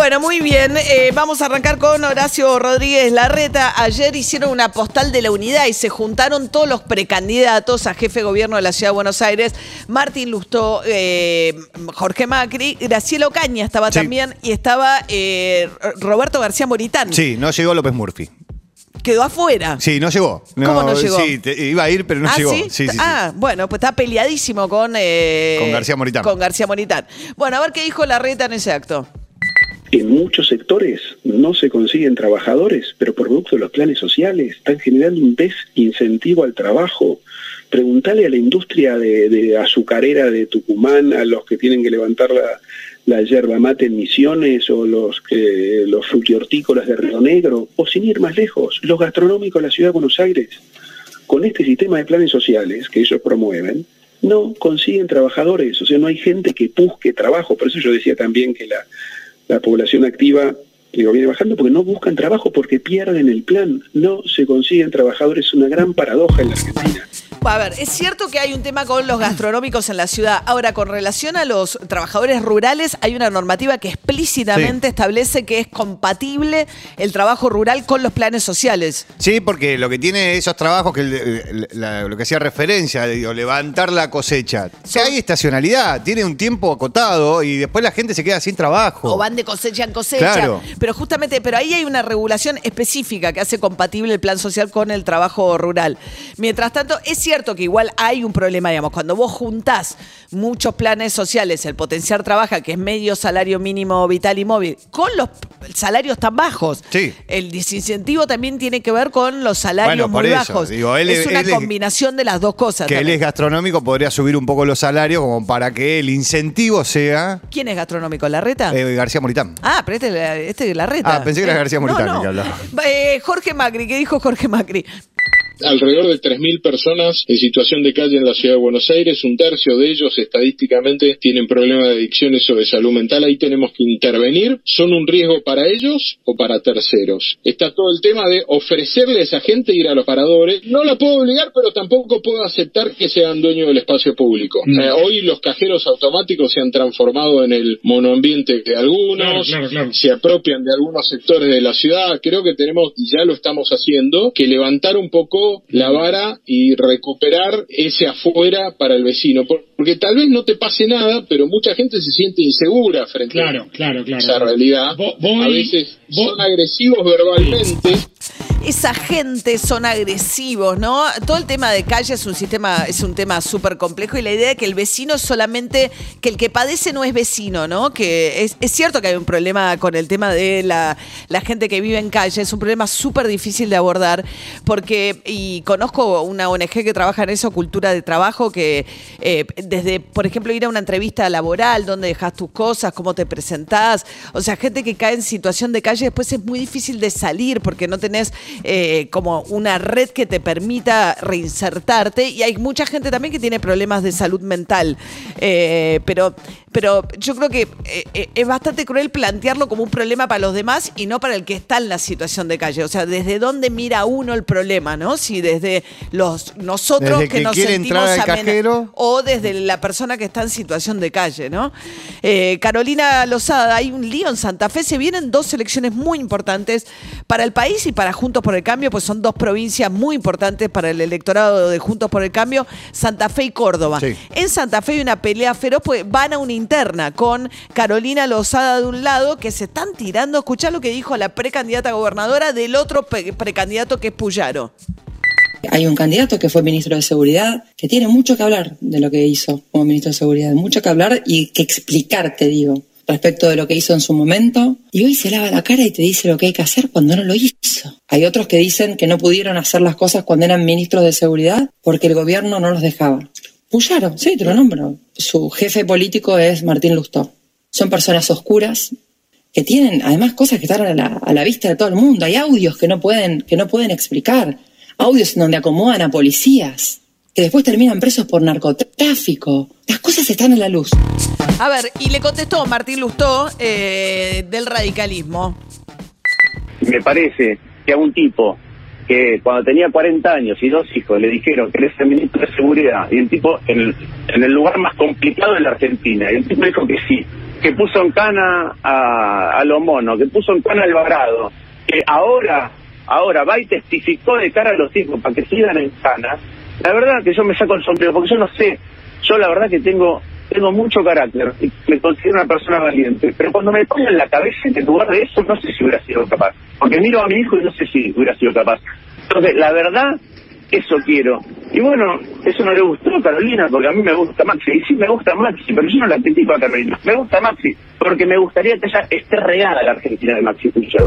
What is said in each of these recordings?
Bueno, muy bien. eh, vamos a arrancar con Horacio Rodríguez Larreta. Ayer hicieron una postal de la unidad y se juntaron todos los precandidatos a jefe de gobierno de la Ciudad de Buenos Aires. Martín Lustó, eh, Jorge Macri, Graciela Ocaña estaba Sí. también y estaba eh, Roberto García Moritán. Sí, no llegó López Murphy. Quedó afuera. Sí, no llegó. ¿Cómo no llegó? Sí, te- iba a ir, pero no ah, llegó. ¿sí? Sí, sí, sí. ah, bueno, pues está peleadísimo con... Con García Moritán. Con García Moritán. Bueno, a ver qué dijo Larreta en ese acto. En muchos sectores no se consiguen trabajadores, pero por producto de los planes sociales están generando un desincentivo al trabajo. Preguntale a la industria de, azucarera de Tucumán, a los que tienen que levantar la, la yerba mate en Misiones o los, que, los frutihortícolas de Río Negro, o sin ir más lejos, los gastronómicos de la ciudad de Buenos Aires. Con este sistema de planes sociales que ellos promueven, no consiguen trabajadores, o sea, no hay gente que busque trabajo. Por eso yo decía también que la, la población activa digo, viene bajando porque no buscan trabajo, porque pierden el plan, no se consiguen trabajadores, es una gran paradoja en la Argentina. A ver, es cierto que hay un tema con los gastronómicos en la ciudad. Ahora, con relación a los trabajadores rurales, hay una normativa que explícitamente establece que es compatible el trabajo rural con los planes sociales. Sí, porque lo que tiene esos trabajos, que el- el- la- lo que hacía referencia, digo, levantar la cosecha, que hay estacionalidad, tiene un tiempo acotado y después la gente se queda sin trabajo. O van de cosecha en cosecha. Claro. Pero justamente, pero ahí hay una regulación específica que hace compatible el plan social con el trabajo rural. Mientras tanto, es cierto que igual hay un problema, digamos, cuando vos juntás muchos planes sociales, el potenciar trabaja, que es medio salario mínimo vital y móvil, con los salarios tan bajos. Sí. El desincentivo también tiene que ver con los salarios Bueno, muy eso, bajos. digo, él es una él es- combinación de las dos cosas. que él es gastronómico, podría subir un poco los salarios como para que el incentivo sea ¿Quién es gastronómico? ¿Larreta? eh, García Moritán. Ah, pero este, este es Larreta. Ah, pensé que era García No, Moritán no. el que hablaba. Eh, Jorge Macri, ¿qué dijo Jorge Macri? Alrededor de 3.000 personas en situación de calle en la ciudad de Buenos Aires, un tercio de ellos estadísticamente tienen problemas de adicciones o de salud mental, ahí tenemos que intervenir, ¿son un riesgo para ellos o para terceros? Está todo el tema de ofrecerle a esa gente ir a los paradores, no la puedo obligar, pero tampoco puedo aceptar que sean dueños del espacio público. Eh, hoy los cajeros automáticos se han transformado en el monoambiente de algunos, se apropian de algunos sectores de la ciudad, creo que tenemos, y ya lo estamos haciendo, que levantar un poco la vara y recuperar ese afuera para el vecino. Por- Porque tal vez no te pase nada, pero mucha gente se siente insegura frente Claro, claro, claro. a esa realidad. Vo- voy- a veces son agresivos verbalmente. Esa gente son agresivos, ¿no? Todo el tema de calle es un sistema, es un tema súper complejo y la idea de que el vecino es solamente, que el que padece no es vecino, ¿no? Que es, cierto que hay un problema con el tema de la, la gente que vive en calle, es un problema súper difícil de abordar, porque, y conozco una ONG que trabaja en eso, Cultura de Trabajo, que eh, desde, por ejemplo, ir a una entrevista laboral, dónde dejas tus cosas, cómo te presentás, o sea, gente que cae en situación de calle, después es muy difícil de salir porque no tenés eh, como una red que te permita reinsertarte. Y hay mucha gente también que tiene problemas de salud mental, Eh, pero, pero yo creo que eh, eh, es bastante cruel plantearlo como un problema para los demás y no para el que está en la situación de calle, o sea, desde dónde mira uno el problema, ¿no? Si desde los nosotros Desde que, que nos sentimos al cajero. o desde la persona que está en situación de calle, ¿no? Eh, Carolina Lozada, hay un lío en Santa Fe, se vienen dos elecciones muy importantes para el país y para Juntos por el Cambio, pues son dos provincias muy importantes para el electorado de Juntos por el Cambio, Santa Fe y Córdoba. Sí. En Santa Fe hay una pelea feroz, pues van a una interna con Carolina Lozada de un lado, que se están tirando, escuchá lo que dijo la precandidata gobernadora del otro pre- precandidato que es Puyaro. Hay un candidato que fue ministro de Seguridad que tiene mucho que hablar de lo que hizo como ministro de Seguridad, mucho que hablar y que explicar, te digo, respecto de lo que hizo en su momento. Y hoy se lava la cara y te dice lo que hay que hacer cuando no lo hizo. Hay otros que dicen que no pudieron hacer las cosas cuando eran ministros de Seguridad porque el gobierno no los dejaba. Puyaro, sí, te lo nombro. Su jefe político es Martín Lustó. Son personas oscuras que tienen además cosas que están a la, a la vista de todo el mundo. Hay audios que no pueden, que no pueden explicar. audios en donde acomodan a policías, que después terminan presos por narcotráfico. Las cosas están a la luz. A ver, y le contestó Martín Lustó eh, del radicalismo. Me parece que a un tipo que cuando tenía 40 años y dos hijos le dijeron que eres el ministro de Seguridad y el tipo en el, lugar más complicado de la Argentina, y el tipo dijo que sí, que puso en cana a, a los monos, que puso en cana al varado, que ahora, ahora va y testificó de cara a los hijos para que sigan en cana, la verdad que yo me saco el sombrero, porque yo no sé, yo la verdad que tengo tengo mucho carácter y me considero una persona valiente, pero cuando me pongo en la cabeza en lugar de eso, no sé si hubiera sido capaz. Porque miro a mi hijo y no sé si hubiera sido capaz. Entonces, la verdad, eso quiero. Y bueno, eso no le gustó a Carolina, porque a mí me gusta Maxi. Y sí, me gusta Maxi, pero yo no la critico a Carolina. Me gusta Maxi, porque me gustaría que ella esté regada la Argentina de Maxi Pulcher.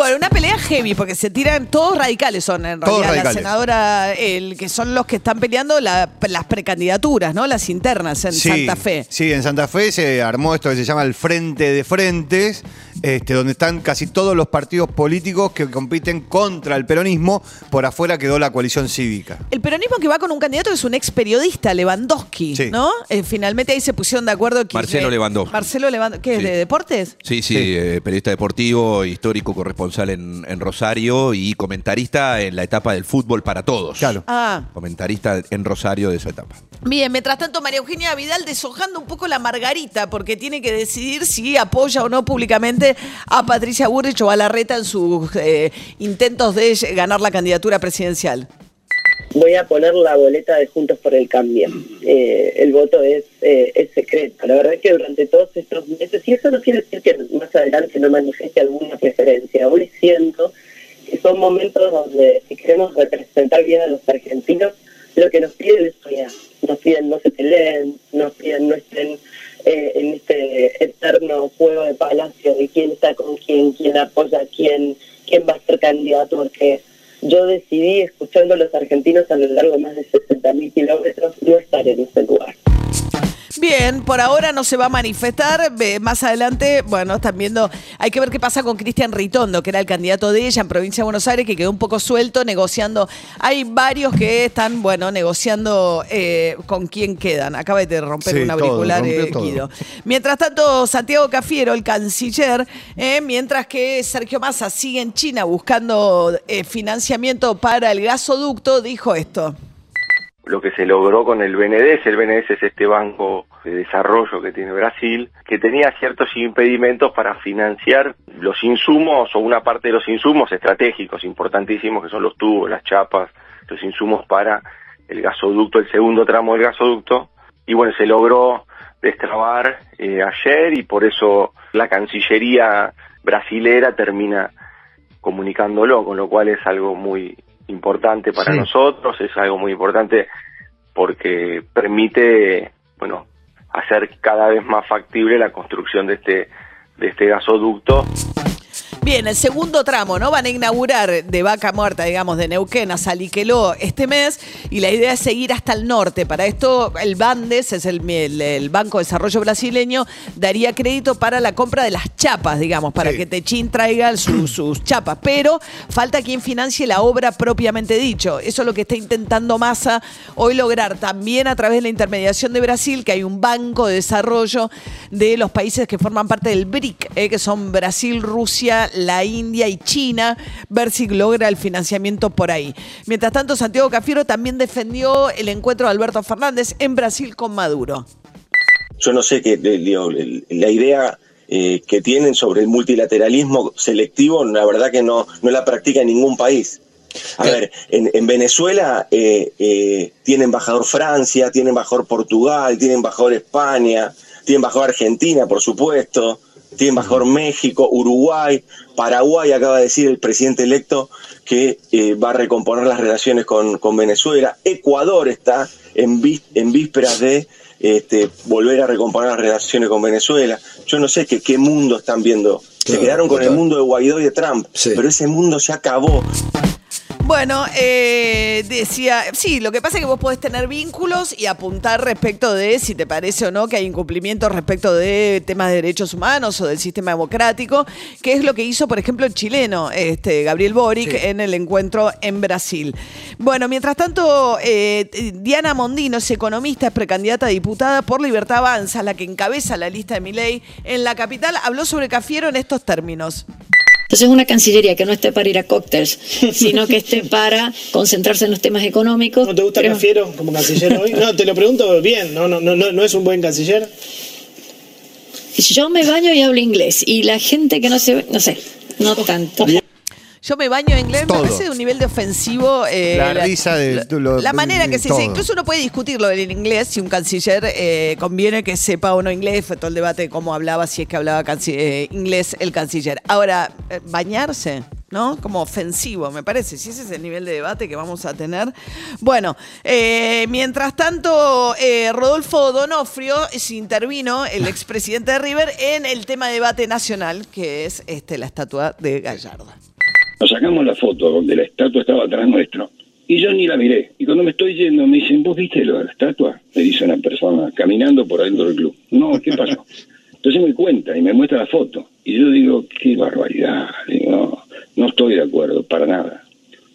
Bueno, una pelea heavy, porque se tiran, todos radicales son en Todos realidad. La radicales. senadora, el que son los que están peleando la- las precandidaturas, ¿no? Las internas en Sí, Santa Fe. Sí, en Santa Fe se armó esto que se llama el Frente de Frentes, este, donde están casi todos los partidos políticos que compiten contra el peronismo. Por afuera quedó la coalición cívica. El peronismo que va con un candidato que es un ex periodista, Lewandowski, Sí. ¿no? Eh, finalmente ahí se pusieron de acuerdo. que- Marcelo Lewandowski. Marcelo Lewandowski. ¿Qué es Sí. de deportes? Sí, sí, Sí. eh, periodista deportivo, histórico corresponsal en, en Rosario y comentarista en la etapa del fútbol para todos. Claro. Ah, Comentarista en Rosario de esa etapa. bien. Mientras tanto, María Eugenia Vidal deshojando un poco la margarita porque tiene que decidir si apoya o no públicamente a Patricia Burrich o a Larreta en sus eh, intentos de ganar la candidatura presidencial. voy a poner la boleta de Juntos por el Cambio. Eh, el voto es, eh, es secreto. La verdad es que durante todos estos meses, y eso no quiere decir que más adelante no manifieste alguna preferencia, hoy siento que son momentos donde si queremos representar bien a los argentinos, lo que nos piden es unidad. Nos piden no se peleen, nos piden no estén eh, en este eterno juego de palacio de quién está con quién, quién apoya a quién, quién va a ser candidato, porque yo decidí, escuchando a los argentinos a lo largo de más de 60.000 kilómetros, no estar en ese lugar. Bien, por ahora no se va a manifestar. Más adelante, bueno, están viendo. Hay que ver qué pasa con Cristian Ritondo, que era el candidato de ella en provincia de Buenos Aires, que quedó un poco suelto negociando. Hay varios que están, bueno, negociando eh, con quién quedan. Acaba de romper Sí, un auricular, eh, todo. Guido. Mientras tanto, Santiago Cafiero, el canciller, eh, mientras que Sergio Massa sigue en China buscando eh, financiamiento para el gasoducto, dijo esto. lo que se logró con el BNDES. El BNDES es este banco de desarrollo que tiene Brasil, que tenía ciertos impedimentos para financiar los insumos o una parte de los insumos estratégicos importantísimos, que son los tubos, las chapas, los insumos para el gasoducto, el segundo tramo del gasoducto. Y bueno, se logró destrabar eh, ayer y por eso la Cancillería brasilera termina comunicándolo, con lo cual es algo muy importante para Sí. nosotros, es algo muy importante porque permite, bueno, hacer cada vez más factible la construcción de este de este gasoducto Bien, el segundo tramo, ¿no? Van a inaugurar de Vaca Muerta, digamos, de Neuquén a Saliqueló este mes y la idea es seguir hasta el norte. Para esto, el Bandes, es el, el- el Banco de Desarrollo Brasileño, daría crédito para la compra de las chapas, digamos, para Sí. que Techín traiga su- sus chapas. Pero falta quien financie la obra propiamente dicho. Eso es lo que está intentando Massa hoy lograr también a través de la intermediación de Brasil, que hay un banco de desarrollo de los países que forman parte del BRIC, eh, que son Brasil, Rusia, la India y China, ver si logra el financiamiento por ahí. Mientras tanto, Santiago Cafiero también defendió el encuentro de Alberto Fernández en Brasil con Maduro. yo no sé qué, eh, la idea eh, que tienen sobre el multilateralismo selectivo, la verdad que no, no la practica en ningún país. A ver, en, en Venezuela eh, eh, tiene embajador Francia, tiene embajador Portugal, tiene embajador España, tiene embajador Argentina, por supuesto, tiene embajador México, Uruguay, Paraguay, acaba de decir el presidente electo que eh, va a recomponer las relaciones con, con Venezuela. Ecuador está en, vis- en vísperas de este, volver a recomponer las relaciones con Venezuela. Yo no sé qué, qué mundo están viendo. Se quedaron con el mundo de Guaidó y de Trump, Sí. pero ese mundo se acabó. Bueno, eh, decía, sí, lo que pasa es que vos podés tener vínculos y apuntar respecto de si te parece o no que hay incumplimientos respecto de temas de derechos humanos o del sistema democrático, que es lo que hizo, por ejemplo, el chileno, este, Gabriel Boric, en el encuentro en Brasil. Bueno, mientras tanto, eh, Diana Mondino es economista, es precandidata a diputada por Libertad Avanza, la que encabeza la lista de Milei en la capital, habló sobre Cafiero en estos términos. Entonces una cancillería que no esté para ir a cócteles, sino que esté para concentrarse en los temas económicos. ¿No te gusta Creo- Cafiero como canciller hoy? No, te lo pregunto bien, ¿no, no, no, no, es un buen canciller? Yo me baño y hablo inglés y la gente que no se, no sé, no tanto. Yo me baño en inglés, Todo. me parece de un nivel de ofensivo. eh, La risa de- lo- La manera que se todo. dice. Incluso uno puede discutirlo en inglés si un canciller eh, conviene que sepa o no inglés. Fue todo el debate de cómo hablaba, si es que hablaba canci- eh, inglés el canciller. Ahora, eh, bañarse. ¿No? Como ofensivo, me parece. Si ese es el nivel de debate que vamos a tener. Bueno, eh, mientras tanto, eh, Rodolfo Donofrio se intervino, el expresidente de River, en el tema de debate nacional, que es este, la estatua de Gallardo. Nos sacamos la foto donde la estatua estaba atrás nuestro. Y yo ni la miré. Y cuando me estoy yendo me dicen, ¿vos viste lo de la estatua? Me dice una persona caminando por adentro del club. No, ¿qué pasó? Entonces me cuenta y me muestra la foto. Y yo digo, qué barbaridad. Digo, no, no estoy de acuerdo, para nada.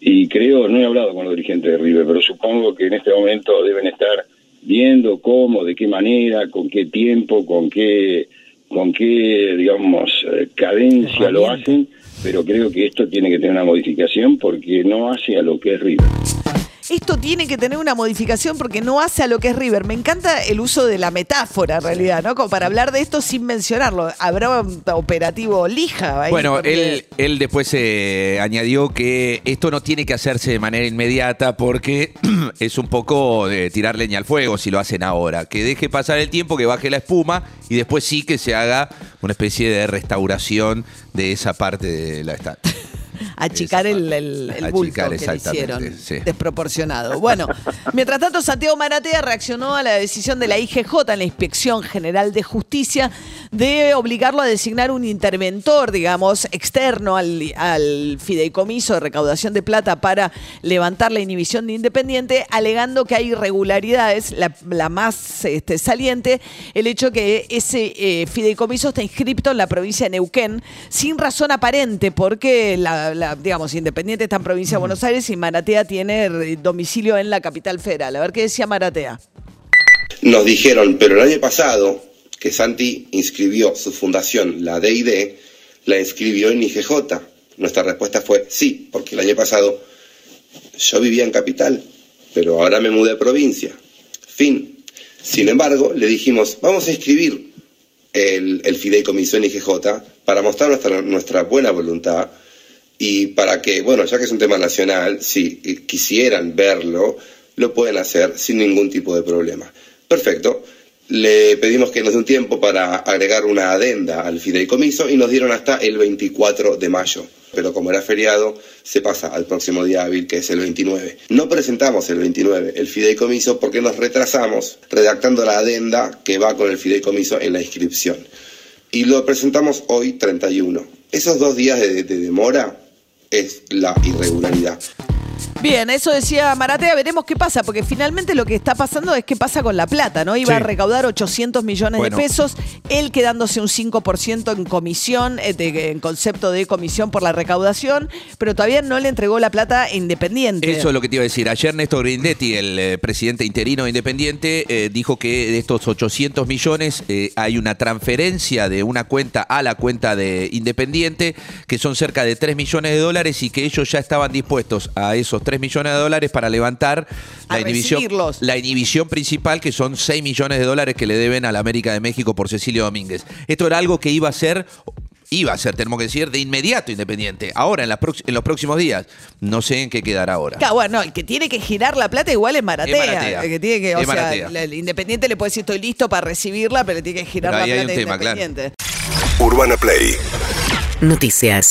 Y creo, no he hablado con los dirigentes de River, pero supongo que en este momento deben estar viendo cómo, de qué manera, con qué tiempo, con qué, con qué digamos, eh, cadencia lo hacen, pero creo que esto tiene que tener una modificación porque no hace a lo que es River. Esto tiene que tener una modificación porque no hace a lo que es River. Me encanta el uso de la metáfora, en realidad, ¿no? Como para hablar de esto sin mencionarlo. Habrá un operativo lija. ahí, Bueno, él, él después eh, añadió que esto no tiene que hacerse de manera inmediata porque es un poco de tirar leña al fuego si lo hacen ahora. Que deje pasar el tiempo, que baje la espuma y después sí que se haga una especie de restauración de esa parte de la estatua. achicar el, el, el bulto Achicar, que le hicieron. sí. Desproporcionado. Bueno, mientras tanto, Santiago Maratea reaccionó a la decisión de la IGJ, en la Inspección General de Justicia, de obligarlo a designar un interventor, digamos, externo al, al fideicomiso de recaudación de plata para levantar la inhibición de Independiente, alegando que hay irregularidades, la, la más este, saliente, el hecho que ese eh, fideicomiso está inscripto en la provincia de Neuquén sin razón aparente, porque la, la, digamos, Independiente está en provincia de Buenos Aires y Maratea tiene eh, domicilio en la capital federal. A ver qué decía Maratea. Nos dijeron, pero el año pasado que Santi inscribió su fundación, la DID, la inscribió en IGJ. Nuestra respuesta fue sí, porque el año pasado yo vivía en capital, pero ahora me mudé a provincia. Fin. Sin embargo, le dijimos, vamos a inscribir el, el fideicomiso en IGJ para mostrar nuestra, nuestra buena voluntad y para que, bueno, ya que es un tema nacional, si quisieran verlo, lo pueden hacer sin ningún tipo de problema. Perfecto. Le pedimos que nos dé un tiempo para agregar una adenda al fideicomiso y nos dieron hasta el 24 de mayo. Pero como era feriado, se pasa al próximo día hábil, que es el 29. No presentamos el 29 el fideicomiso porque nos retrasamos redactando la adenda que va con el fideicomiso en la inscripción. Y lo presentamos hoy 31. Esos dos días de, de demora es la irregularidad. Bien, eso decía Maratea, veremos qué pasa, porque finalmente lo que está pasando es qué pasa con la plata, ¿no? Iba Sí. a recaudar 800 millones Bueno. de pesos, él quedándose un 5% en comisión, eh, en concepto de comisión por la recaudación, pero todavía no le entregó la plata Independiente. Eso es lo que te iba a decir. Ayer Néstor Grindetti, el eh, presidente interino de independiente, eh, dijo que de estos 800 millones eh, hay una transferencia de una cuenta a la cuenta de Independiente, que son cerca de 3 millones de dólares y que ellos ya estaban dispuestos a esos 3 millones de dólares para levantar la inhibición, recibirlos. la inhibición principal, que son 6 millones de dólares que le deben a la América de México por Cecilio Domínguez. Esto era algo que iba a ser iba a ser, tenemos que decir, de inmediato independiente. Ahora, en, las prox- en los próximos días. No sé en qué quedará ahora. Claro, bueno, el que tiene que girar la plata igual es Maratea. Es Maratea. El que tiene que, o Es sea, Maratea. el, el Independiente le puede decir estoy listo para recibirla, pero le tiene que girar Pero la ahí hay plata un tema, claro. Independiente. Urbana Play Noticias.